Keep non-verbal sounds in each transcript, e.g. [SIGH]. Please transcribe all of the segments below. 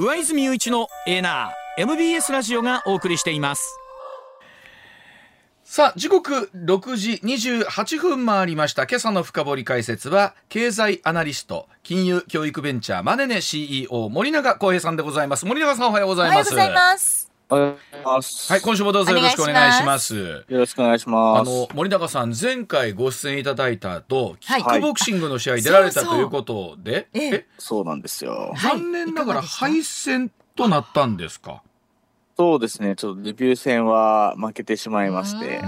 上泉雄一のエナー MBS ラジオがお送りしています。さあ時刻6時28分回りました。今朝の深掘り解説は経済アナリスト金融教育ベンチャーマネネ CEO 森永康平さんでございます。森永さんおはようございます。おはい今週もどうぞよろしくお願いします。よろしくお願いします。あの森永さん前回ご出演いただいた後キはい。ックボクシングの試合に出られたそうそうということでええ。そうなんですよ。はい。残念ながら敗戦となったんですか？そうですね。ちょっとデビュー戦は負けてしまいまして。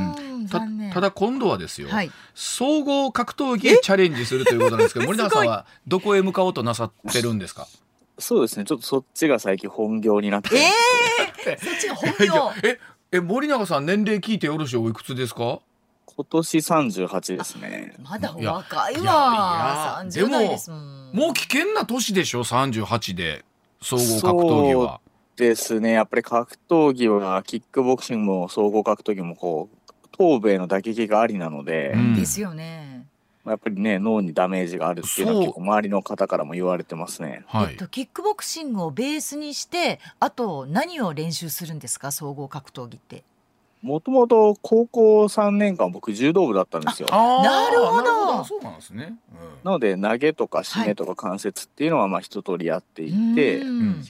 たただ今度はですよ、はい。総合格闘技へチャレンジするということなんですけど森永さんはどこへ向かおうとなさってるんですか？そうですね。ちょっとそっちが最近本業になって。ええそっちが本いや業 [LAUGHS] ええ森永さん年齢聞いてよろしいおいくつですか？今年38ですね。まだ若いいやわいや30代ですもんもう危険な年でしょ？38で総合格闘技は。ですね。やっぱり格闘技はキックボクシングも総合格闘技もこう頭部への打撃がありなので、うんですよねやっぱりね脳にダメージがあるっていうのは結構周りの方からも言われてますね。はい。えっとキックボクシングをベースにしてあと何を練習するんですか？総合格闘技って。もともと高校3年間僕柔道部だったんですよ。なるほど。そうなんですね。なので投げとか締めとか関節っていうのはまあ一通りやっていて、うん。ん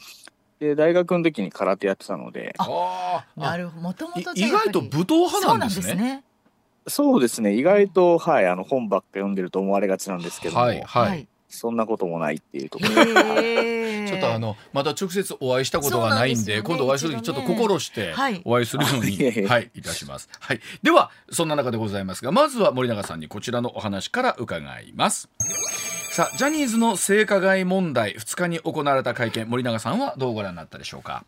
で大学の時に空手やってたので。あなるほど。もともいと意外と武闘派なんですね。ねそうですね意外とはいあの本ばっか読んでると思われがちなんですけども、はいはい。そんなこともないっていうところへえ [LAUGHS] ちょっとあのまだ直接お会いしたことがないんでね今度お会いする時ちょっと心してはいお会いするように、いえいえはいいたします。はい。ではそんな中でございますがまずは森永さんにこちらのお話から伺います。さあジャニーズの性加害問題2日に行われた会見森永さんはどうご覧になったでしょうか？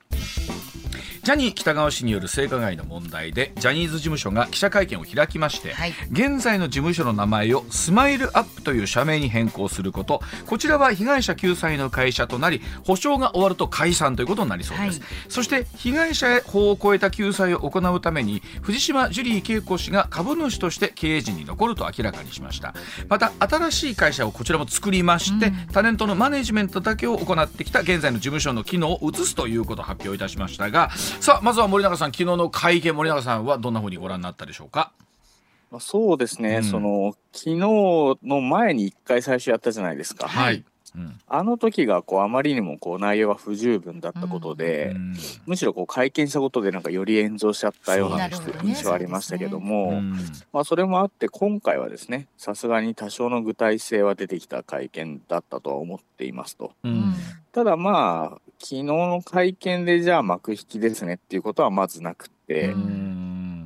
ジャニー喜多川氏による性加害の問題でジャニーズ事務所が記者会見を開きまして、はい。現在の事務所の名前をスマイルアップという社名に変更すること。こちらは被害者救済の会社となり補償が終わると解散ということになりそうです、はい。そして被害者へ法を超えた救済を行うために藤島ジュリー恵子氏が株主として経営陣に残ると明らかにしました。また新しい会社をこちらも作りまして、タレントのマネジメントだけを行ってきた現在の事務所の機能を移すということを発表いたしましたがさあまずは森永さん昨日の会見森永さんはどんなふうにご覧になったでしょうか？まあそうですね、うん。その昨日の前に一回最初やったじゃないですか、はい、うん。あの時がこうあまりにもこう内容が不十分だったことで、うん。むしろこう会見したことでなんかより炎上しちゃったような印象ありましたけども、うん。まあ、それもあって今回はですねさすがに多少の具体性は出てきた会見だったとは思っていますと。うん。ただまあ昨日の会見でじゃあ幕引きですねっていうことはまずなくて、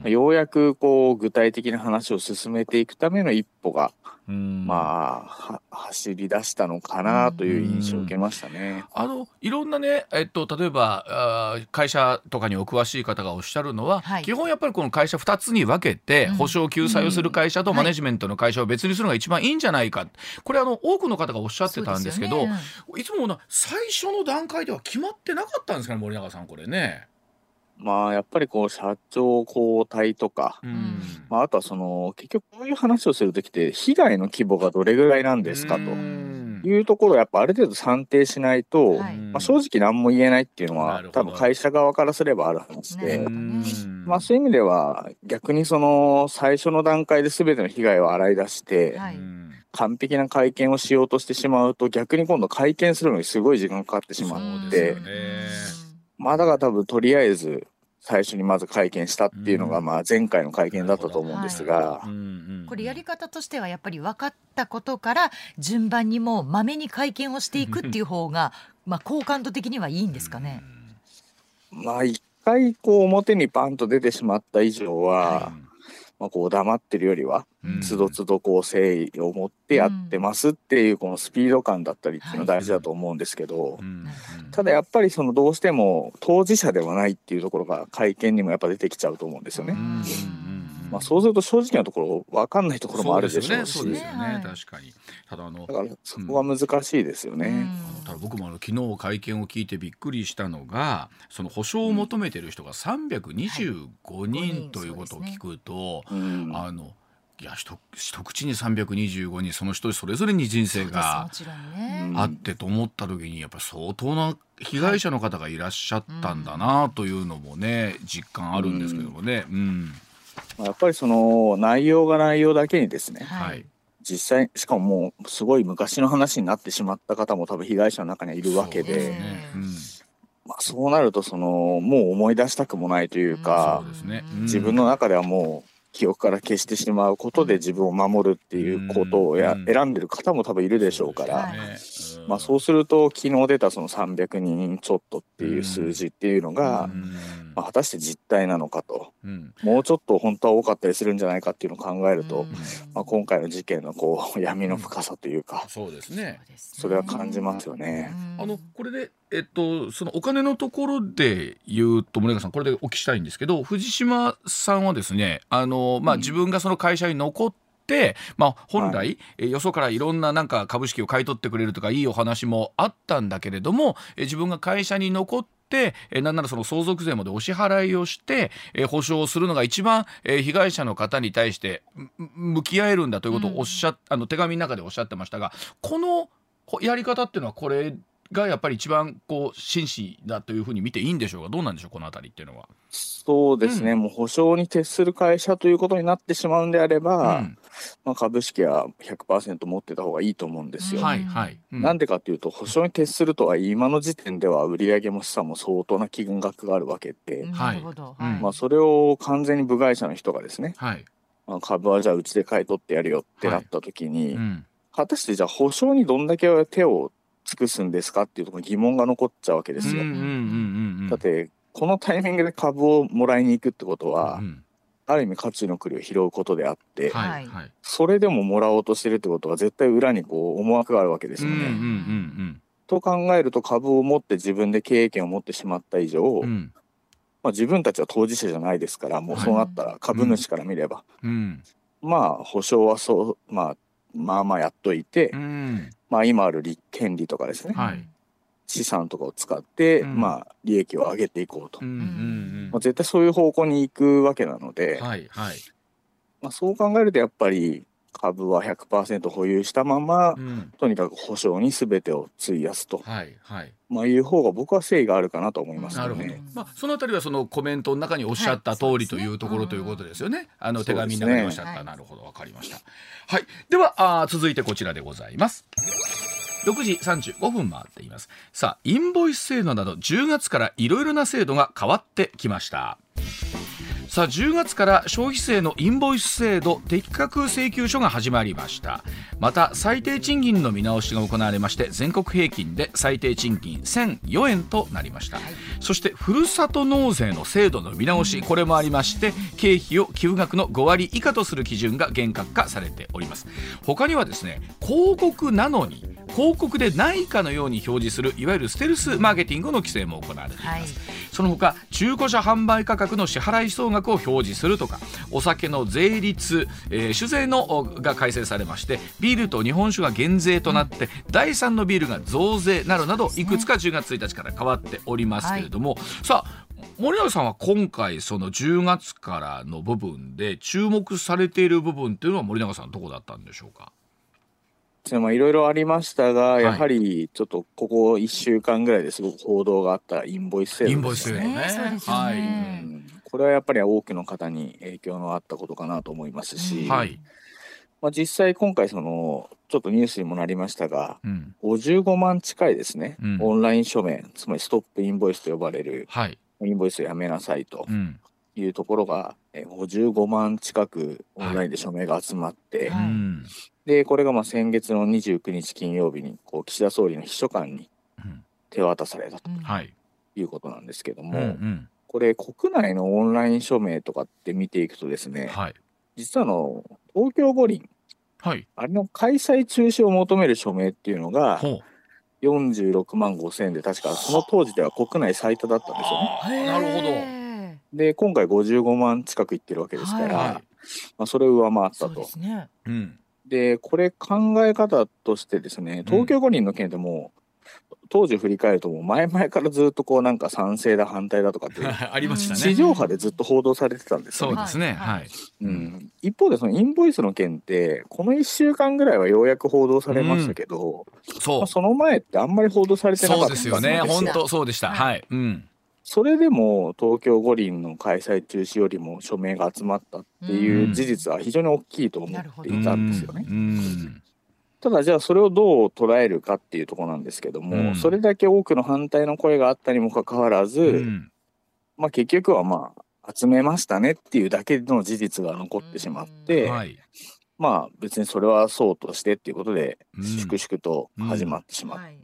ようやくこう具体的な話を進めていくための一歩が、うん。まあは走り出したのかなという印象を受けましたね。あのいろんなね、えっと、例えばあー会社とかにお詳しい方がおっしゃるのは、はい。基本やっぱりこの会社2つに分けて、うん。保証救済をする会社とうん。マネジメントの会社を別にするのが一番いいんじゃないか、これあの多くの方がおっしゃってたんですけどね。いつもな最初の段階では決まってなかったんですかね森永さんこれね。まあやっぱりこう社長交代とか、うん。まあ、あとはその結局こういう話をするときって被害の規模がどれぐらいなんですかとうん。いうところをやっぱある程度算定しないと、はい。まあ、正直何も言えないっていうのは多分会社側からすればある話で、まあ、そういう意味では逆にその最初の段階で全ての被害を洗い出して完璧な会見をしようとしてしまうと逆に今度会見するのにすごい時間かかってしまってねまあだから多分とりあえず最初にまず会見したっていうのがうん。まあ前回の会見だったと思うんですが。これやり方としてはやっぱり分かったことから順番にもまめに会見をしていくっていう方がまあ好感度的にはいいんですかね。まあ一回こう表にパンと出てしまった以上はまあこう黙ってるよりはうん。つどつどこう誠意を持ってやってますっていうこのスピード感だったりっていうのは大事だと思うんですけどただやっぱりそのどうしても当事者ではないっていうところが会見にもやっぱ出てきちゃうと思うんですよね。うん。うんうんまあ、そうすると正直なところ分かんないところもあるでしょうし。そうですよね。そうですよね。はい。確かに。ただあのだからそこは難しいですよね。うん。ただ僕もあの昨日会見を聞いてびっくりしたのがその保証を求めてる人が325人ということを聞くと、うん。あのいや一一口に325人その人それぞれに人生がもちろんね、うんあってと思った時にやっぱり相当な被害者の方がいらっしゃったんだなというのもね実感あるんですけどもね。うん。まあやっぱりその内容が内容だけにですね、はい。はい。実際しかももうすごい昔の話になってしまった方も多分被害者の中にはいるわけそうで、すね。うん。まあ、そうなるとそのもう思い出したくもないというかそう、ですね。うん。自分の中ではもう記憶から消してしまうことで自分を守るっていうことをや、うん。選んでる方も多分いるでしょうから、はい。まあ、そうすると昨日出たその300人ちょっとっていう数字っていうのが、うんまあ、果たして実態なのかと。うん。もうちょっと本当は多かったりするんじゃないかっていうのを考えると、うん。まあ、今回の事件のこう [LAUGHS] 闇の深さというか、そうですね。そうですねそれは感じますよね。うん。あのこれで、えっと、そのお金のところで言うと森永さんこれでお聞きしたいんですけど藤島さんはですねあの、まあ、うん。自分がその会社に残って、まあ、本来、えーよそからいろんななんか株式を買い取ってくれるとかいいお話もあったんだけれども、えー自分が会社に残ってえーなんならその相続税までお支払いをして、えー保証をするのが一番、えー被害者の方に対してむ向き合えるんだということをおっしゃっ、あの手紙の中でおっしゃってましたがこのこやり方っていうのはこれがやっぱり一番こう真摯だというふうに見ていいんでしょうか？どうなんでしょう？このあたりっていうのは。そうですね、もう保証に徹する会社ということになってしまうんであれば、うん。まあ、株式は100%持ってた方がいいと思うんですよ。うんはいはい。うん。なんでかというと保証に徹するとは今の時点では売上も資産も相当な金額があるわけで、なるほど、はいはい。まあ、それを完全に部外者の人がですね、はい。まあ、株はじゃあうちで買い取ってやるよってなった時に、うん。果たしてじゃあ保証にどんだけ手を尽くすんですかっていうところに疑問が残っちゃうわけですよ。だってこのタイミングで株をもらいに行くってことは、うん。ある意味価値の栗を拾うことであって、はいはい。それでももらおうとしてるってことは絶対裏にこう思惑があるわけですよね。と考えると株を持って自分で経営権を持ってしまった以上、うん。うんまあ、自分たちは当事者じゃないですからもうそうなったら株主から見れば、うん。まあ保証はそう、まあ、まあまあやっといて、うん。まあ、今ある利権利とかですね、はい。資産とかを使って、うん。まあ利益を上げていこうと、うんうんまあ、絶対そういう方向に行くわけなので、はいはい。まあ、そう考えるとやっぱり株は100%保有したまま、うんとにかく保証に全てを費やすと、はいはい。まあ、いう方が僕は誠意があるかなと思いますなるほど。まあそのあたりはそのコメントの中におっしゃった通りというところということですよね。あの手紙の中におっしゃった。はいなるほどわかりました。はい。ではあー続いてこちらでございます。6時35分回っています。さあ、インボイス制度など10月からいろいろな制度が変わってきました。さあ10月から消費税のインボイス制度適格請求書が始まりました。また最低賃金の見直しが行われまして全国平均で最低賃金1004円となりました、そしてふるさと納税の制度の見直しこれもありまして経費を寄付額の5割以下とする基準が厳格化されております。他にはですね広告なのに広告でないかのように表示するいわゆるステルスマーケティングの規制も行われています、はい。その他中古車販売価格の支払い総額を表示するとかお酒の税率、えー酒税のおが改正されましてビールと日本酒が減税となって、第3のビールが増税などなどいくつか10月1日から変わっておりますけれども、さあ森永さんは今回その10月からの部分で注目されている部分っていうのは森永さんどこだったんでしょうか？でまあいろいろありましたが、い。やはりちょっとここ1週間ぐらいですごく報道があったインボイス制インボイス度ですよね。制度ねそうですよね。はうい、ん。これはやっぱり多くの方に影響のあったことかなと思いますし、はい、まあ、実際今回そのちょっとニュースにもなりましたがうん、55万近いですね、うん。オンライン署名つまりストップインボイスと呼ばれるはい、インボイスをやめなさいと。うん、いうところがえー55万近くオンラインで署名が集まって、はい。うん。でこれがまあ先月の29日金曜日にこう岸田総理の秘書官にうん。手渡されたとい、いうことなんですけどうんも、うん。これ国内のオンライン署名とかって見ていくとですねはい、実はあの東京五輪はい、あれの開催中止を求める署名っていうのがほう。46万5千円で確かその当時では国内最多だったんですよね。なるほど。へで今回55万近くいってるわけですから、はいはいまあ、それを上回ったと。ですね。うん。でこれ考え方としてですね東京五輪の件でも当時振り返るともう前々からずっとこうなんか賛成だ反対だとかって [LAUGHS] ありました地ね。上波でずっと報道されてたんですよね。そうですね。はいはい。うん、一方でそのインボイスの件ってこの1週間ぐらいはようやく報道されましたけど、まそあその前ってあんまり報道されう。てなかったそうですよね。そうです本当そうでした。はい。うん。それでも東京五輪の開催中止よりも署名が集まったっていう事実は非常に大きいと思っていたんですよね。うん。ただじゃあそれをどう捉えるかっていうところなんですけども、うんそれだけ多くの反対の声があったにもかかわらず、うん。まあ、結局はまあ集めましたねっていうだけの事実が残ってしまって、はい。まあ別にそれはそうとしてっていうことでうん。粛々と始まってしまう、はい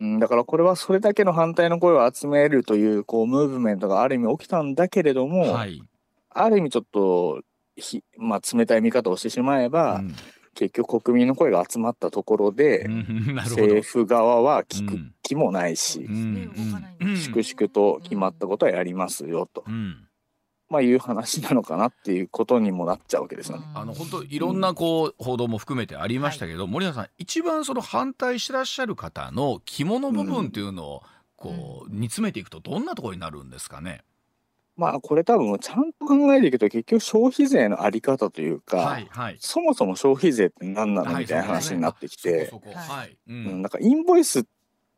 うん。だからこれはそれだけの反対の声を集めるというこうムーブメントがある意味起きたんだけれども、はい。ある意味ちょっとひ、まあ、冷たい見方をしてしまえば、うん。結局国民の声が集まったところで、うん。[LAUGHS] 政府側は聞くうん。気もないし、粛々と決まったことはやりますよと、うん。まあ、いう話なのかなっていうことにもなっちゃうわけですよね。あの本当いろんなこう報道も含めてありましたけど、森永さん一番その反対してらっしゃる方の肝の部分っていうのをこう煮詰めていくとどんなところになるんですかね？まあこれ多分ちゃんと考えていくと結局消費税のあり方というか、はいはい。そもそも消費税って何なのはいみたいな話になってきて、はいはい。ううんん、なんかインボイスって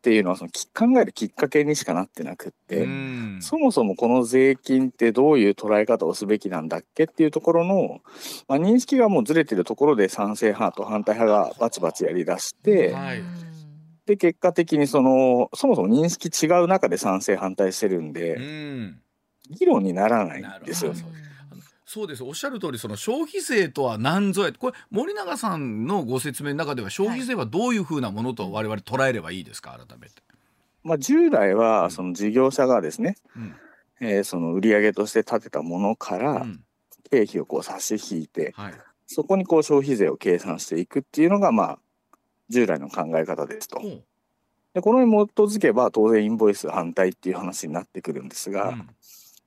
いうのはそのき考えるきっかけにしかなってなくって、うん。そもそもこの税金ってどういう捉え方をすべきなんだっけっていうところの、まあ、認識がもうずれてるところで賛成派と反対派がバチバチやりだして、はい。で結果的にそのそもそも認識違う中で賛成反対してるんで、うん。議論にならないんですよそうです。おっしゃる通りその消費税とは何ぞや。これ森永さんのご説明の中では消費税はどういうふうなものと我々捉えればいいですか？改めて。まあ、従来うん。はその事業者がですね、うん。えーその売上として立てたものからうん。経費をこう差し引いて、はい。そこにこう消費税を計算していくっていうのがまあ従来の考え方ですと。でこのに基づけば当然インボイス反対っていう話になってくるんですが、うん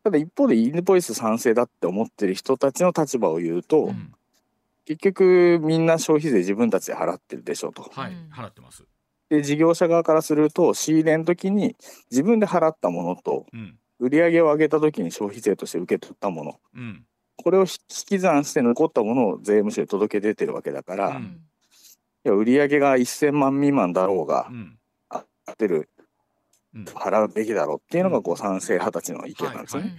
ただ一方でインボイス賛成だって思ってる人たちの立場を言うと、うん。結局みんな消費税自分たちで払ってるでしょと。はいうん払ってます。で事業者側からすると仕入れの時に自分で払ったものとうん。売り上げを上げた時に消費税として受け取ったもの。うん。これを引き算して残ったものを税務署に届け出てるわけだから、いうん。や売り上げが1000万未満だろうが、うん。あ当てる。うん払うべきだろうっていうのがこう賛成派たちの意見なんですよね。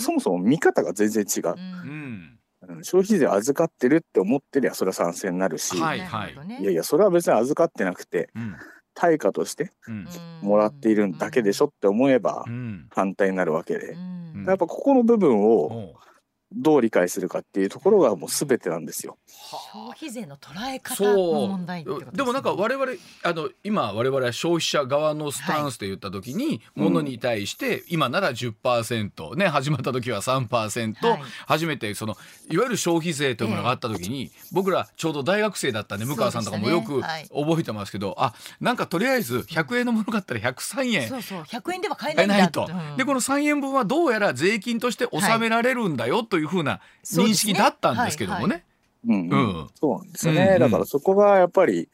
そもそも見方が全然違う、うん。うん。消費税預かってるって思ってりゃそれは賛成になるし、はいい、はいやいやそれは別に預かってなくてうん。対価としてうん。もらっているだけでしょって思えばうん。反対になるわけで、うん。やっぱここの部分をおうどう理解するかっていうところがもう全てなんですよ。消費税の捉え方そう。の問題ってことですね。でもなんか我々あの今我々は消費者側のスタンスで言った時に、ものに対して今なら10%ね始まった時は3%、はい。初めてそのいわゆる消費税というものがあった時に、僕らちょうど大学生だったんで向川さんとかもよく覚えてますけど、あなんかとりあえず100円のもの買ったら103円そうそう100円では買え買ないんだえないと、でこの3円分はどうやら税金として納められるんだよというふうな認識だったんですけどもね。うん。うん。そうなんですよね、うんうん。だからそこがやっぱり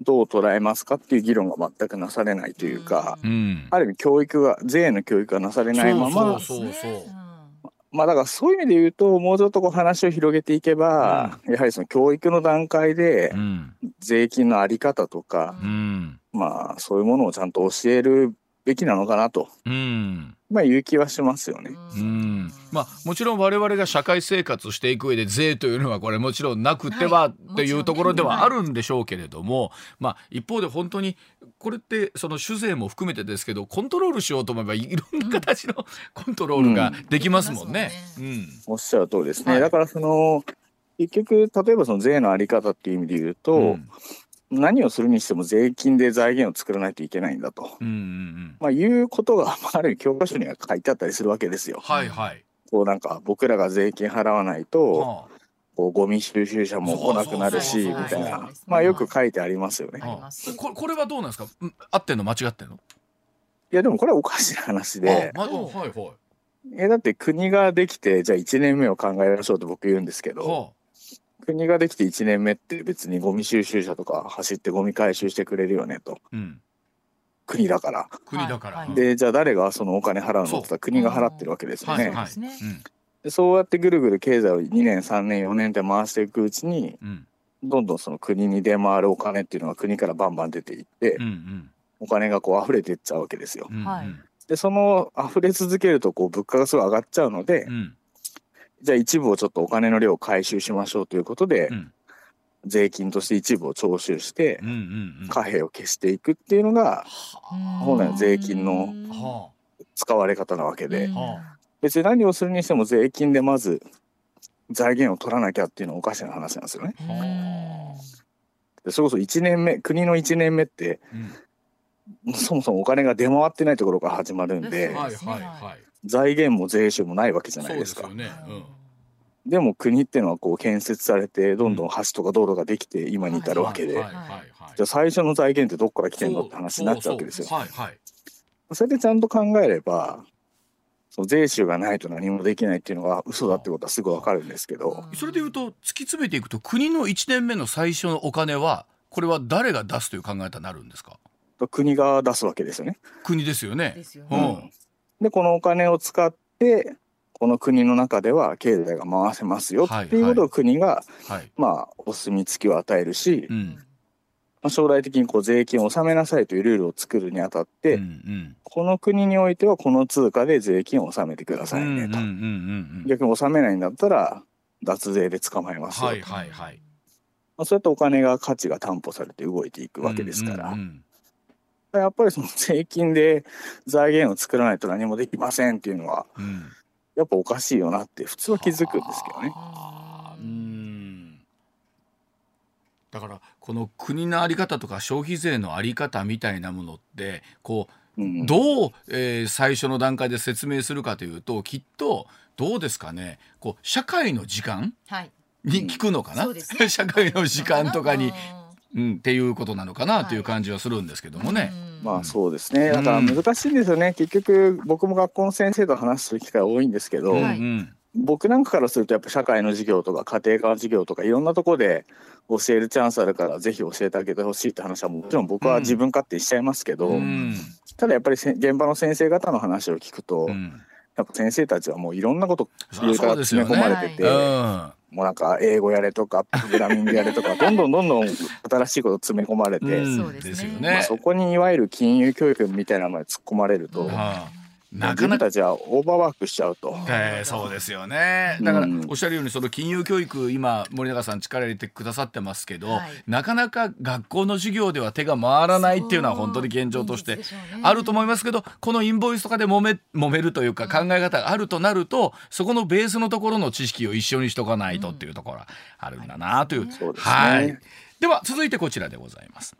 どう捉えますかっていう議論が全くなされないというか、うん。ある意味教育が税の教育がなされないまま。そうそうそうまあだからそういう意味で言うともうちょっとこう話を広げていけば、やはりその教育の段階でうん税金のあり方とか、うんまあそういうものをちゃんと教えるべきなのかなと、うんまあいう気はしますよね。うん。まあもちろん我々が社会生活していく上で税というのはこれもちろんなくてははい。っていうところではあるんでしょうけれども、まあ一方で本当にこれってその酒税も含めてですけどコントロールしようと思えばいろんな形のコントロールができますもんね。ううん。おっしゃる通りですね。はい。だからその結局例えばその税のあり方っていう意味で言うと、うん何をするにしても税金で財源を作らないといけないんだと、うんうんうん。まあ、いうことがまあある意味教科書には書いてあったりするわけですよ。はいはい。こうなんか僕らが税金払わないとはこうゴミ収集車も来なくなるしみたいな。まあよく書いてありますよね。ああります。これこれはどうなんですか？うん合ってんの？間違ってんの？いやでもこれはおかしな話で。あまあはいはい。えだって国ができてじゃあ1年目を考えましょうと僕言うんですけど。は国ができて1年目って別にゴミ収集車とか走ってゴミ回収してくれるよねと。あうん。国だから。国だから、でじゃあ誰がそのお金払うのって言ったら国が払ってるわけですよね。はい。そうですね。うん。でそうやってぐるぐる経済を2年3年4年って回していくうちにうん。どんどんその国に出回るお金っていうのが国からバンバン出ていって、うんうん。お金がこう溢れていっちゃうわけですよ。うんはいでその溢れ続けるとこう物価がすごい上がっちゃうので、うんじゃあ一部をちょっとお金の量を回収しましょうということで、うん。税金として一部を徴収してうんうんうん。貨幣を消していくっていうのが本来の税金のは使われ方なわけで、うん。は別に何をするにしても税金でまず財源を取らなきゃっていうのはおかしな話なんですよね。でそれこそ1年目国の1年目ってうん。そもそもお金が出回ってないところから始まるんでうん。はいはいはい財源も税収もないわけじゃないですか。そうですよね。うん。でも国っていうのはこう建設されてどんどん橋とか道路ができて今に至るわけで、はいはいはいはい。じゃあ最初の財源ってどこから来てんのって話になっちゃうわけですよ。そうそうはいはい。それでちゃんと考えればその税収がないと何もできないっていうのが嘘だってことはすぐわかるんですけど、それでいうと突き詰めていくと国の1年目の最初のお金はこれは誰が出すという考え方になるんですか？国が出すわけですよね。国ですよね。ですよね。うんでこのお金を使ってこの国の中では経済が回せますよはいっていうことを国が、はい。まあお墨付きを与えるし、うん。まあ将来的にこう税金を納めなさいというルールを作るにあたって、うんうん。この国においてはこの通貨で税金を納めてくださいねと、うんうんうんうん。逆に納めないんだったら脱税で捕まえますよ、はいはいはい。まあ、そうやってお金が価値が担保されて動いていくわけですから、うんうんやっぱりその税金で財源を作らないと何もできませんっていうのはうんうんやっぱおかしいよなって普通は気づくんですけどね。うん。だからこの国の在り方とか消費税の在り方みたいなものってこううんどう、えー最初の段階で説明するかというときっとどうですかね。こう社会の時間はい。に聞くのかな、そうですね。[LAUGHS] 社会の時間とかに、ううん、っていうことなのかなとい。う感じはするんですけどもね。ん。まあそうですね。だから難しいんですよね、結局僕も学校の先生と話する機会多いんですけど、うんはいうん。僕なんかからするとやっぱ社会の授業とか家庭科の授業とかいろんなところで教えるチャンスあるからぜひ教えてあげてほしいって話はもちろん僕は自分勝手にしちゃいますけど、うん。ただやっぱりせ現場の先生方の話を聞くと、うん。やっぱ先生たちはもういろんなことそりゃ上から詰め込まれてて、うんもうなんか英語やれとかプログラミングやれとか [LAUGHS] どんどんどんどん新しいこと詰め込まれて、うんそうですねまあ、ね。そこにいわゆる金融教育みたいなのまで突っ込まれると、な自かなか分たちはオーバーワークしちゃうと。えーそうですよね。だからうんおっしゃるようにその金融教育今森永さん力入れてくださってますけど、はい。なかなか学校の授業では手が回らないっていうのは本当に現状としてあると思いますけどこのインボイスとかで揉め揉めるというか考え方があるとなるとそこのベースのところの知識を一緒にしとかないとっていうところはあるんだなという。そうですね。はい。では続いてこちらでございます。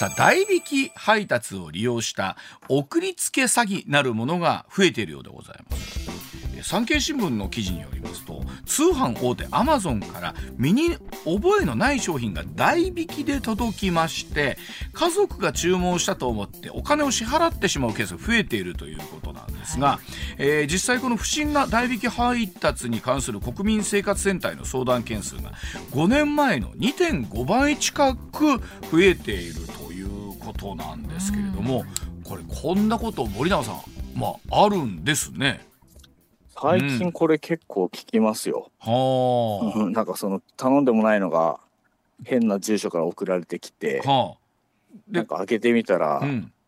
さあ代引き配達を利用した送りつけ詐欺なるものが増えているようでございます。え産経新聞の記事によりますと通販大手アマゾンから身に覚えのない商品が代引きで届きまして家族が注文したと思ってお金を支払ってしまうケースが増えているということなんですが、えー実際この不審な代引き配達に関する国民生活センターへの相談件数が5年前の2.5倍近く増えているということなんですけれども、これこんなこと森永さんまああるんですね。最近これ結構聞きますよ。はうんなんかその頼んでもないのが変な住所から送られてきてあ、はなんか開けてみたら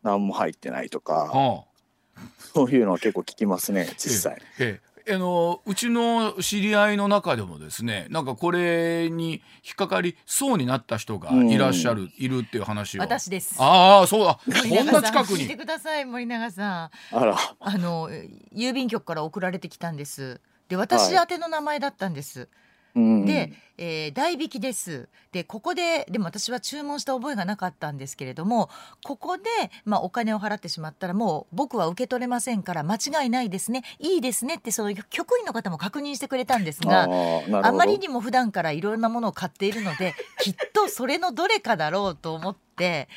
何も入ってないとか、はあ。そういうのは結構聞きますね実際。ええあのうちの知り合いの中でもですねなんかこれに引っかかりそうになった人がいらっしゃる、いるっていう話を私です。ああそうだ森こんな近く聞いてにください森永さん。あらあの郵便局から送られてきたんです。で私宛ての名前だったんです。うんで、えー代引きです。でここででも私は注文した覚えがなかったんですけれどもここで、まあ、お金を払ってしまったらもう僕は受け取れませんから間違いないですねいいですねってその局員の方も確認してくれたんですが。あまりにも普段からいろんなものを買っているので [LAUGHS] きっとそれのどれかだろうと思って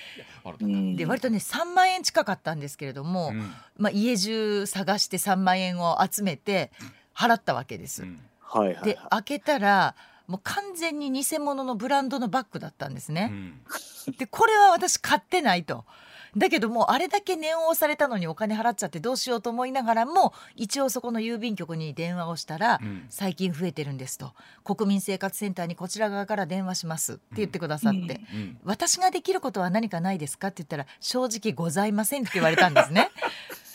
うんで割とね3万円近かったんですけれども、うんまあ、家中探して3万円を集めて払ったわけです。うんはいはいで開けたらもう完全に偽物のブランドのバッグだったんですね。うん。でこれは私買ってないと。だけどもあれだけ念を押されたのにお金払っちゃってどうしようと思いながらも一応そこの郵便局に電話をしたら、うん。最近増えてるんですと。国民生活センターにこちら側から電話しますって言ってくださって、うん。私ができることは何かないですかって言ったら正直ございませんって言われたんですね。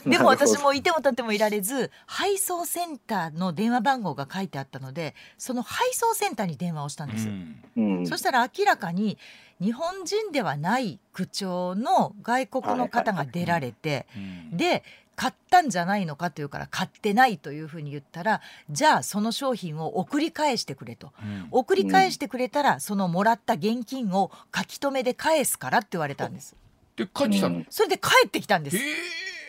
でも私もいても立ってもいられず配送センターの電話番号が書いてあったのでその配送センターに電話をしたんです。うん。うん。そしたら明らかに日本人ではない口調の外国の方が出られてうん。で買ったんじゃないのかというから買ってないというふうに言ったらじゃあその商品を送り返してくれと。うん。送り返してくれたらそのもらった現金を書き留めで返すからって言われたんです。で帰ってきたの、うん。それで帰ってきたんです。へえあ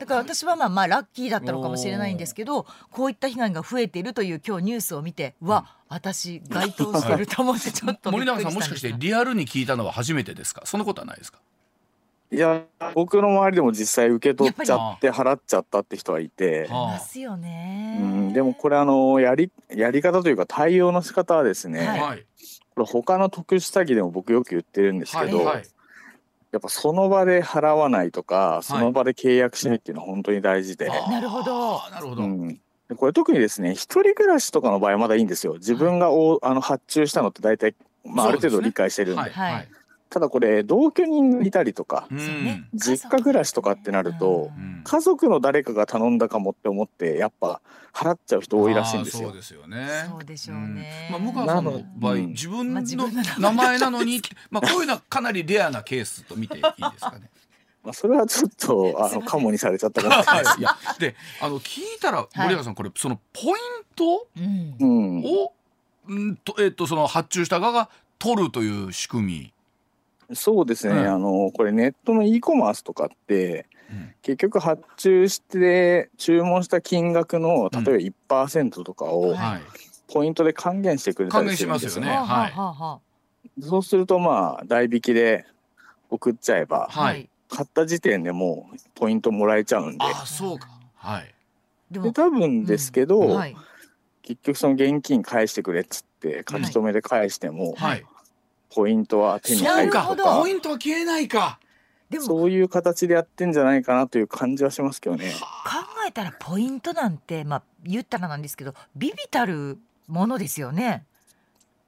だから私はまあまあラッキーだったのかもしれないんですけどこういった被害が増えているという今日ニュースを見てわ私該当してると思ってちょっと [LAUGHS] 森永さんもしかしてリアルに聞いたのは初めてですか？そんなことはないですか？いや僕の周りでも実際受け取っちゃって払っちゃったって人はいて、いますよね、うん、でもこれあのやりやり方というか対応の仕方はですね、はいはい。これ他の特殊詐欺でも僕よく言ってるんですけど、はいはいやっぱその場で払わないとかその場で契約しないっていうのは本当に大事で、なるほど。なるほど、うん、でこれ特にですね一人暮らしとかの場合はまだいいんですよ。自分がおあの発注したのって大体、まあ、ある程度理解してるんで。はい。はいただこれ同居人がいたりとかうん。実家暮らしとかってなるとうん。うん家族の誰かが頼んだかもって思ってやっぱ払っちゃう人多いらしいんですよ。そう。ですよね。そうでしょうね。うん。まあ、向川さんの場合、うん。自分の名前なのに、まあ、こういうのはかなりレアなケースと見ていいですかね。[LAUGHS] まあ、それはちょっとあのカモにされちゃったかもしれない。[LAUGHS] いやであの聞いたらい。森永さんこれそのポイントを、うんとえっとその発注した側が取るという仕組そうですね、うん。あのこれネットの e コマースとかってみ。うん。結局発注して注文した金額の例えば1%とかをポイントで還元してくれたりするんですよますよね。はい。そうするとまあ代引きで送っちゃえばあはい。買った時点でもうポイントもらえちゃうんで。あそうか。はい。で多分ですけど、はい。結局その現金返してくれっつって書き留めで返しても、はい。ポイントは手にそうか。入るとなるほど。かポイントは消えないか。でも考そういう形でやってんじゃないかなという感じはしますけどね。えたらポイントなんてまあ言ったらなんですけどビビたるものですよね。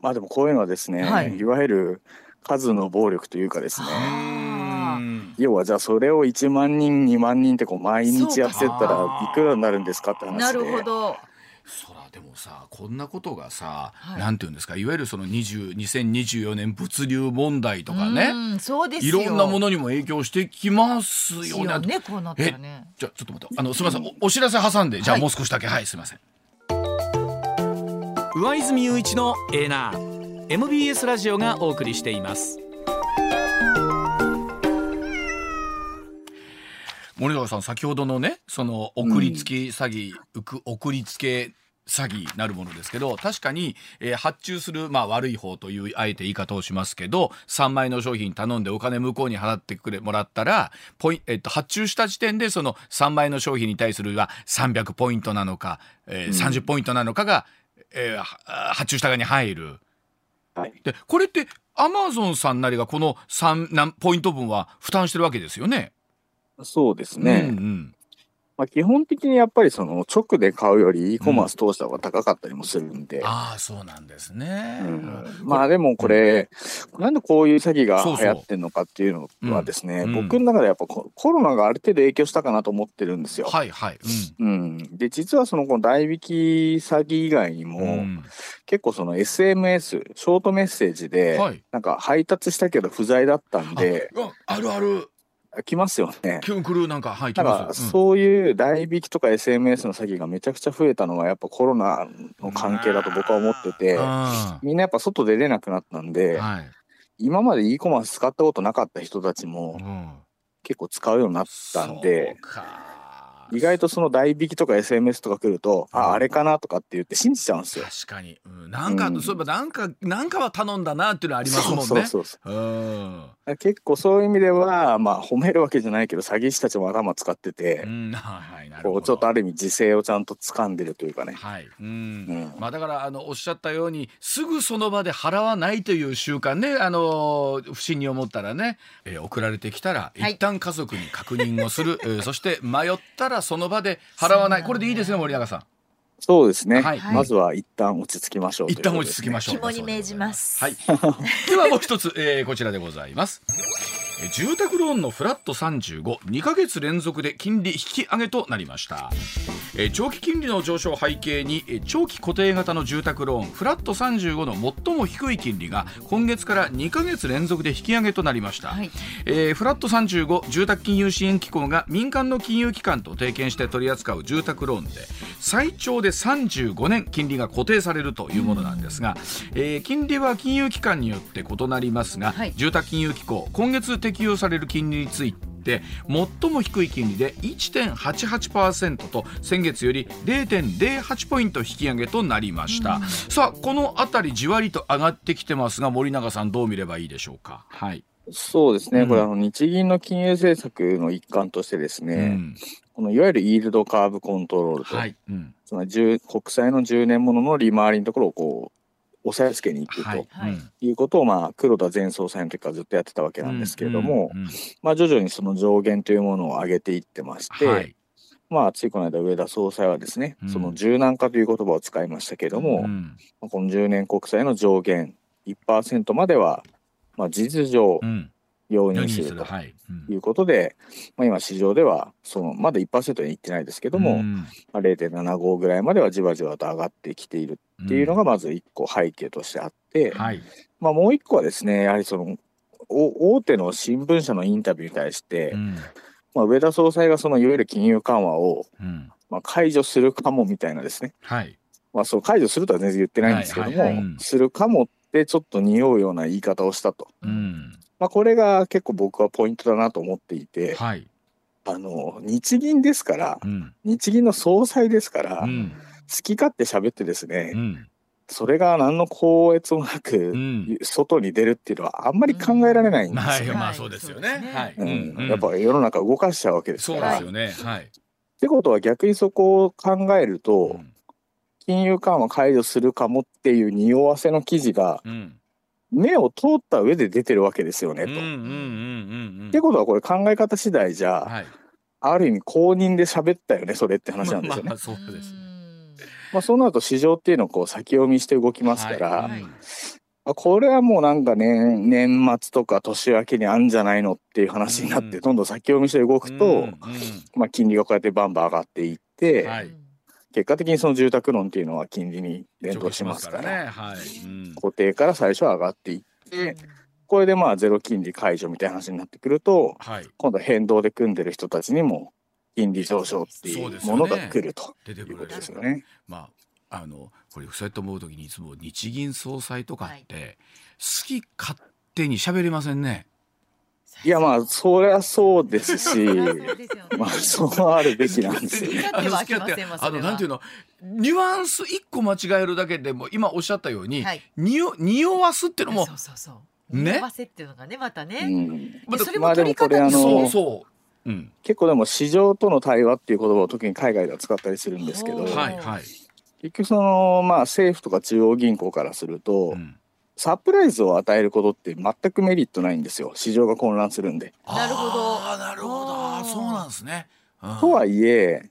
まあでもこういうのはですね、はい。い、わゆる数の暴力というかですね。要はじゃあそれを1万人2万人ってこう毎日やってったらいくらになるんですかって話で。なるほどそらでもさこんなことがさ、はい。なんていうんですかいわゆるその20 2024年物流問題とかね、うんそうですいよろんなものにも影響してきますよね。ですよねこうなったらね。じゃあちょっと待ってあのすみませんおお知らせ挟んでじゃあはい。もう少しだけはい、すみません。上泉雄一のエーナー。MBS ラジオがお送りしています森永さん先ほどのねその送りつけ詐欺、うく送りつけ詐欺なるものですけど確かに、えー発注する、まあ、悪い方というあえて言い方をしますけど3枚の商品頼んでお金向こうに払ってくれもらったらポイン、えっと、発注した時点でその3枚の商品に対するは300ポイントなのか、えー30ポイントなのかが、えーは発注した側に入る。はいでこれってアマゾンさんなりがこの3何ポイント分は負担してるわけですよね。そうですね、うんうん。まあ、基本的にやっぱりその直で買うより e コマース通した方が高かったりもするんで、ああそうなんですね。うん。まあでもこれ、なんでこういう詐欺が流行ってるのかっていうのはですね、うんう。ん。僕の中でやっぱココロナがある程度影響したかなと思ってるんですよ。はいはい。うん。うん、で実はそのこの代引き詐欺以外にも、うん。結構その SMS ショートメッセージで、はい。なんか配達したけど不在だったんでああるある。来ますよね。なんかはい来ます。うんそういう代引きとか SMS の詐欺がめちゃくちゃ増えたのはやっぱコロナの関係だと僕は思ってて、あみんなやっぱ外出れなくなったんで、ーはい。今まで e コマース使ったことなかった人たちもうん結構使うようになったんでそうか意外とその代引きとか SMS とか来ると、あ、あれかなとかって言って信じちゃうんですよ。確かに、うん、なんか、うん。そういえばなんかなんかは頼んだなっていうのありますもんね。そうそうそうう。ん。結構そういう意味では、まあ褒めるわけじゃないけど、詐欺師たちも頭使ってて、うん、はい。こうちょっとある意味自制をちゃんと掴んでるというかね。はい、うん、うん。まあだからあのおっしゃったようにすぐその場で払わないという習慣ねあの不審に思ったらね、えー送られてきたらはい。一旦家族に確認をする、えーそして迷ったらその場で払わない。これでいいですね森永さん。そうですね。はい。まずは一旦落ち着きましょうとい一旦落ち着きましょう。肝に銘じます。はい。ではもう一つ、えーこちらでございます。えー住宅ローンのフラット352ヶ月連続で金利引き上げとなりました。えー長期金利の上昇を背景にえー長期固定型の住宅ローンフラット35の最も低い金利が今月から2ヶ月連続で引き上げとなりました、はい。えーフラット35住宅金融支援機構が民間の金融機関と提携して取り扱う住宅ローンで最長で35年金利が固定されるというものなんですが、えー金利は金融機関によって異なりますが、はい。住宅金融機構今月適用される金利について最も低い金利で1.88%と先月より0.08ポイント引き上げとなりました、さあこのあたりじわりと上がってきてますが森永さんどう見ればいいでしょうか？はい、そうですね。うん。これあの日銀の金融政策の一環としてですね、うん。このいわゆるイールドカーブコントロールと、はい、うん。つまり10国債の10年ものの利回りのところをこう押さえつけにいくはい。とはい。うことを、まあ、黒田前総裁の時からずっとやってたわけなんですけれども、うんうんまあ、徐々にその上限というものを上げていってまして、はい。まあ、ついこの間上田総裁はですね、うん。その柔軟化という言葉を使いましたけれども、うん。まあこの10年国債の上限1%までは、まあ、事実上うん容認するとはい。うん。いうことで、まあ、今市場ではそのまだ1%にいってないですけども、うん。まあ、0.75ぐらいまではじわじわと上がってきているっていうのがまず1個背景としてあって、はい。まあ、もう1個はですねやはりそのお大手の新聞社のインタビューに対して、うん。まあ、上田総裁がそのいわゆる金融緩和を、うん。まあ、解除するかもみたいなですね、はい。まあ、そう解除するとは全然言ってないんですけども、するかもってちょっと匂うような言い方をしたと、うん。まあ、これが結構僕はポイントだなと思っていて、はい。あの日銀ですからうん。日銀の総裁ですから、好うん。き勝手喋ってですね、うん。それが何の高越もなく、うん。外に出るっていうのはあんまり考えられないんですよ。はいうんまあそうですよね。はい。うん。やっぱ世の中動かしちゃうわけですそうから。ですよね。はい。ってことは逆にそこを考えると、うん金融緩和解除するかもっていう匂わせの記事がうん。目を通った上で出てるわけですよねと。うんうんうんうんうん。ってことはこれ考え方次第じゃ、はい。ある意味公認で喋ったよねそれって話なんですよね。ままあまあそうです。あ、そうなると市場っていうのをこう先読みして動きますから、はい。あこれはもうなんかね年末とか年明けにあんじゃないのっていう話になって、うん。どんどん先読みして動くと、まあ、金利がこうやってバンバン上がっていって、はい結果的にその住宅ローンっていうのは金利に連動しますから。ね。はい。うん。固定から最初は上がっていってこれでまあゼロ金利解除みたいな話になってくるとはい。今度は変動で組んでる人たちにも金利上昇っていうものが来ると。出てくる。いうことですよね。まああのこれそうやって思う時にいつも日銀総裁とかって好き勝手に喋れませんね。いやまあそりゃそうですしまあそうあるべきなんですよ。ね。あのなんていうのニュアンス一個間違えるだけでも今おっしゃったように、はい。にお匂わすっていうのもそうそうそうね？匂わせっていうのがねまたうね、ん、でそれまあも取り方でもこれあのそうそう、うん、結構でも市場との対話っていう言葉を特に海外では使ったりするんですけどはいはい、結局そのまあ政府とか中央銀行からすると、うんサプライズを与えることって全くメリットないんですよ。市場が混乱するんで。なるほど。なるほど。そうなんですね。うん。とはいえ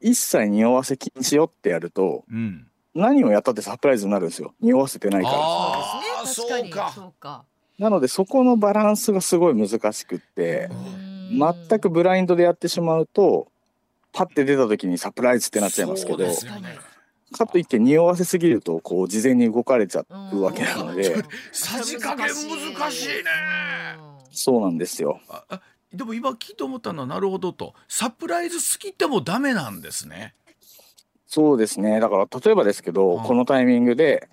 一切匂わせ禁止よってやるとうん、何をやったってサプライズになるんですよ。匂わせてないから。あーそうですね。確かに。そうか。なのでそこのバランスがすごい難しくって全くブラインドでやってしまうとパッて出た時にサプライズってなっちゃいますけそうどですよねかといって匂わせすぎるとこう事前に動かれちゃうわけなので。さじ加減難しいね。そうなんですよ。でも今聞いて思ったのはなるほどと。サプライズ好きってもダメなんですね。そうですね。だから例えばですけど、うん。このタイミングで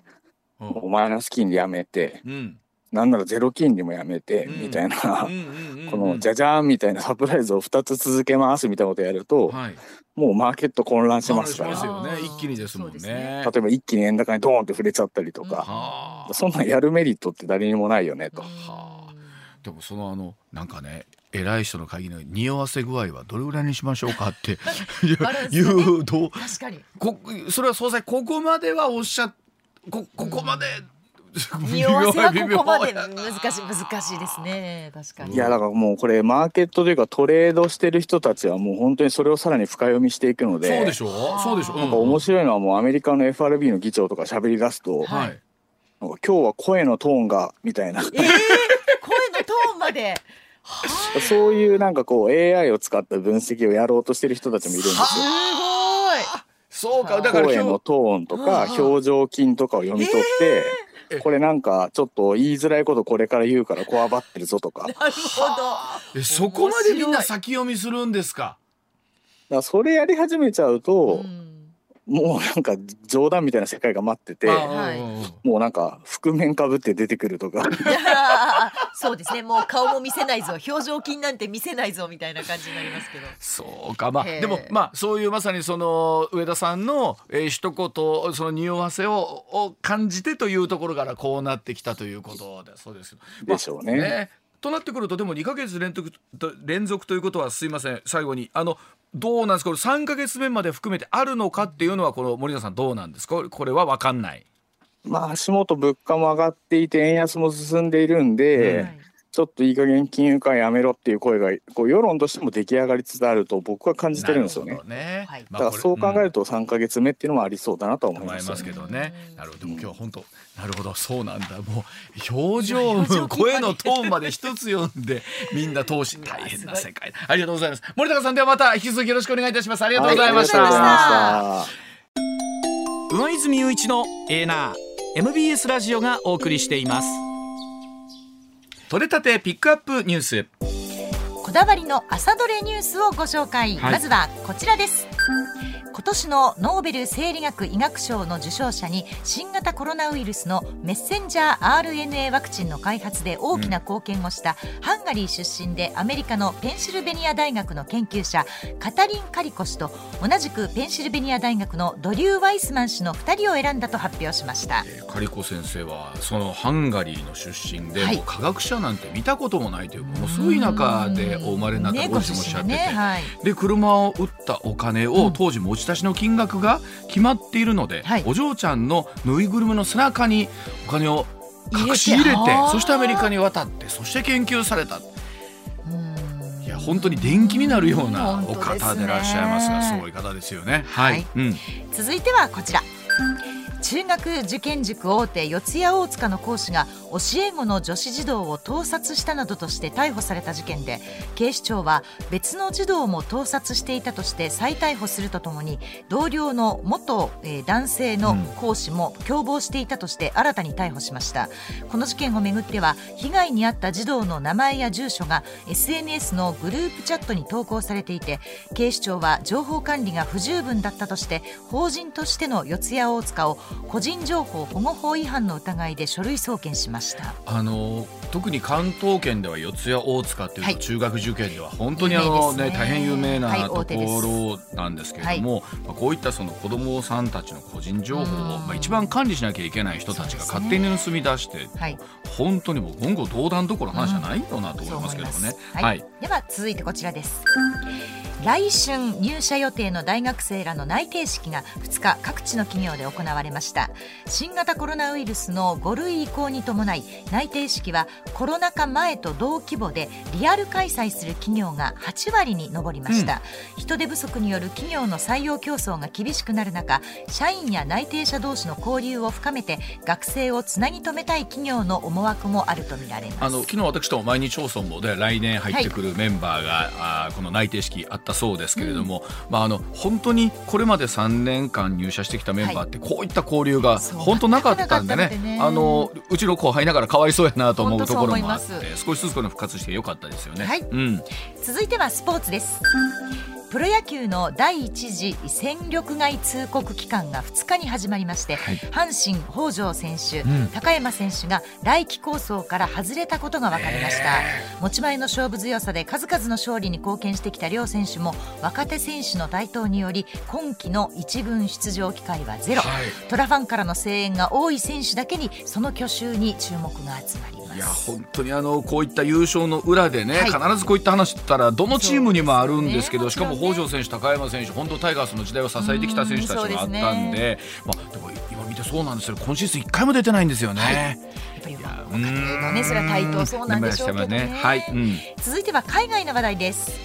うん。もうマイナス金利やめてうんなんならゼロ金利もやめてうん。みたいな、うんうんうんうん。このじゃじゃーんみたいなサプライズを2つ続けますみたいなことやると、はい。もうマーケット混乱しますから。すよね。一気にですもんね。ね。例えば一気に円高にドーンって触れちゃったりとか、はあ。そんなんやるメリットって誰にもないよねと。はあ。でもそのあのなんかね偉い人の会議の匂わせ具合はどれぐらいにしましょうかってバランス言がねうと確かに。こそれは総裁ここまではおっしゃこここまで、匂わせはここまで難しい難しいですね。確かに。いやだからもうこれマーケットというかトレードしてる人たちはもう本当にそれをさらに深読みしていくのでそうでしょ？うそうでしょ？う、なんか面い、白いのはもうアメリカの FRB の議長とか喋り出すと、はい、なんか今日は声のトーンがみたいな。えー、声のトーンまで。[LAUGHS] そういうなんかこう AI を使った分析をやろうとしてる人たちもいるんですよ。すごい。そうか。だから声のトーンとか表情筋とかを読み取って、えーこれなんかちょっと言いづらいことこれから言うからこわばってるぞとか。だ [LAUGHS] かなるほど。えそこまでみんな先読みするんですからそれやり始めちゃうと、うんもうなんか冗談みたいな世界が待っててもうなんか覆面かぶって出てくるとか。そうですね。もう顔も見せないぞ。表情筋なんて見せないぞみたいな感じになりますけど。そうか。まあでもまあそういうまさにその上田さんの、えー、一言その匂わせをを感じてというところからこうなってきたということだそうです。でしょうねとなってくるとでも2ヶ月連続と連続ということはすいません。最後に。あのどうなんですか？これ3ヶ月目まで含めてあるのかっていうのはこの森田さんどうなんですか？これは分かんない。まあ足元物価も上がっていて円安も進んでいるんで、うん。はいちょっといい加減金融緩和やめろっていう声がこう世論としても出来上がりつつあると僕は感じてるんですよねねはいだからそう考えうんると3ヶ月目っていうのもありそうだなとは思いますよね思いますけどね。うんなるほど。今日は本当、なるほど、そうなんだ。もう表情、声のトーンまで一つ読んで、みんな通し大変な世界。ありがとうございます。森高さんではまた引き続きよろしくお願いいたします。ありがとうございました。はありがとうございました上泉雄一のエーナー MBS ラジオがお送りしています取れたてピックアップニュース。こだわりの朝どれニュースをご紹介、はい。まずはこちらです今年のノーベル生理学医学賞の受賞者に新型コロナウイルスのメッセンジャー RNA ワクチンの開発で大きな貢献をした、ハンガリー出身でアメリカのペンシルベニア大学の研究者カタリン・カリコ氏と同じくペンシルベニア大学のドリュー・ワイスマン氏の2人を選んだと発表しました。えーカリコ先生はそのハンガリーの出身で、はい。科学者なんて見たこともないというものすごい田舎でお生まれになったねご自身もおっしゃってて、ねはい。で車を売ったお金を、うん。当時持ち出しの金額が決まっているので、はい。お嬢ちゃんのぬいぐるみの背中にお金を隠し入れてそしてアメリカに渡ってそして研究された。うん。いや本当に伝記になるような本お方でいらっしゃいますがすごい方ですよね。はい、はい。うん。続いてはこちら中学受験塾大手四谷大塚の講師が教え子の女子児童を盗撮したなどとして逮捕された事件で警視庁は別の児童も盗撮していたとして再逮捕するとともに同僚の元、えー男性の講師も共謀していたとして新たに逮捕しました。この事件をめぐっては被害に遭った児童の名前や住所が SNS のグループチャットに投稿されていて警視庁は情報管理が不十分だったとして法人としての四谷大塚を個人情報保護法違反の疑いで書類送検しました。あの特に関東圏では四谷大塚っていうはい。と中学受験では本当にあの、ね。大変有名はいなところなんですけれども、まあ、こういったその子どもさんたちの個人情報を、まあ、一番管理しなきゃいけない人たちが勝手に盗み出して、はい。本当にもう言語道断どころの話じゃないよなと思いますけどもね。はい。はい。では続いてこちらです来春入社予定の大学生らの内定式が2日各地の企業で行われました。新型コロナウイルスの5類移行に伴い内定式はコロナ禍前と同規模でリアル開催する企業が8割に上りました、人手不足による企業の採用競争が厳しくなる中社員や内定者同士の交流を深めて学生をつなぎ止めたい企業の思惑もあるとみられます。あの昨日私とも毎日放送もで来年入ってくるメンバーが、あーこの内定式あったそうですけれども、まああの本当にこれまで3年間入社してきたメンバーってこういった交流が本当なかったんでねね。あのうちの後輩ながらかわいそうやなと思うところもあって少しずつこの復活してよかったですよね。はい。うん、続いてはスポーツですプロ野球の第一次戦力外通告期間が2日に始まりまして、はい。阪神北条選手、うん。高山選手が来季構想から外れたことが分かりました、持ち前の勝負強さで数々の勝利に貢献してきた両選手も若手選手の台頭により今季の一軍出場機会はゼロ、はい。トラファンからの声援が多い選手だけにその去就に注目が集まります。いや本当にあのこういった優勝の裏でね、はい。必ずこういった話ったらどのチームにもあるんですけどね。しかも北条選手、高山選手本当タイガースの時代を支えてきた選手たちがあったんででまあ、でも今見てそうなんですよ。今シーズン1回も出てないんですよね。やっぱり若手のねそれは対等そうなんでしょうけどね。はい、うん。続いては海外の話題です。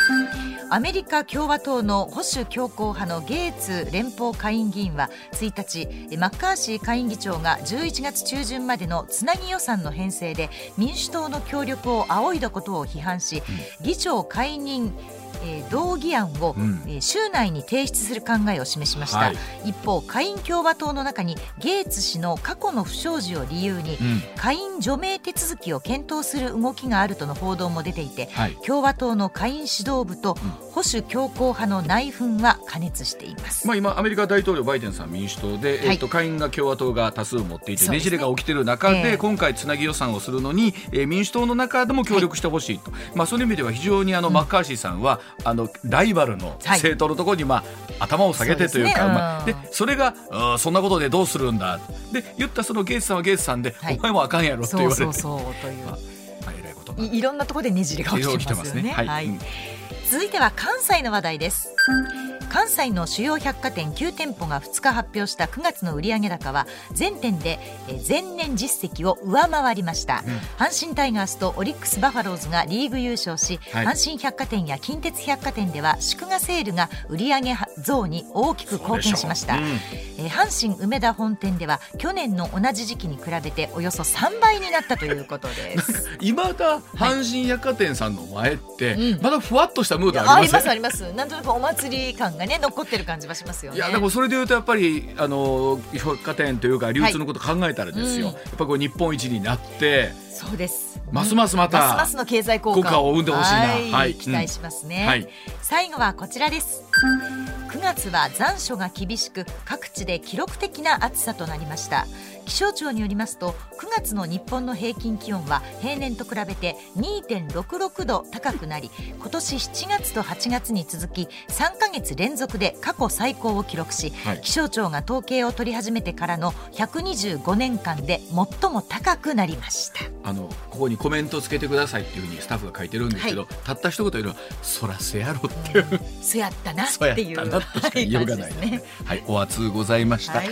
アメリカ共和党の保守強硬派のゲーツ連邦下院議員は1日マッカーシー下院議長が11月中旬までのつなぎ予算の編成で民主党の協力を仰いだことを批判し、議長解任えー動議案を、うん。えー週内に提出する考えを示しました、はい。一方下院共和党の中にゲーツ氏の過去の不祥事を理由に、うん。下院除名手続きを検討する動きがあるとの報道も出ていて、はい。共和党の下院指導部と保守強硬派の内紛は過熱しています。まあ、今、アメリカ大統領バイデンさん、民主党で、はい。えっと下院が共和党が多数持っていて、ねねじれが起きている中で、ええ。今回、つなぎ予算をするのに、えー民主党の中でも協力してほしいと、まあ、そういう意味では非常にあの、マッカーシーさんはあのライバルのはい。政党のところに、まあ、頭を下げてというか、まあ、でうん。それがそんなことでどうするんだ。で言ったそのゲイツさんはゲイツさんで、はい。お前もあかんやろってそう言われて。そうそうという。まあいろんなところでねじれが起きてますよね。はい。うん続いては関西の話題です。関西の主要百貨店9店舗が2日発表した9月の売上高は全店でえー前年実績を上回りました、阪神タイガースとオリックス・バファローズがリーグ優勝し、はい。阪神百貨店や近鉄百貨店では祝賀セールが売上増に大きく貢献しました、そうでしょう。えー阪神梅田本店では去年の同じ時期に比べておよそ3倍になったということです。[LAUGHS] いまだ阪神百貨店さんの前って、うん。まだふわっとしたムードあありますあります。なんとなくお祭り感がね残ってる感じはしますよね。いやでもそれでいうとやっぱりあの百貨店というか流通のこと考えたらですよ、はいやっぱこう日本一になってそうです。ますますまたますますの経済効果。を生んでほしいな。はい。はい。期待しますね、はい。最後はこちらです。9月は残暑が厳しく各地で記録的な暑さとなりました気象庁によりますと9月の日本の平均気温は平年と比べて2.66度高くなり今年7月と8月に続き3ヶ月連続で過去最高を記録し、はい。気象庁が統計を取り始めてからの125年間で最も高くなりました。あのここにコメントつけてくださいっていうふうにスタッフが書いてるんですけど、はたった一言言うのは「そらせやろ」っていう、そうやったなっていう。[LAUGHS] ったなとしか言いようがないね。はい、お熱ございました、はい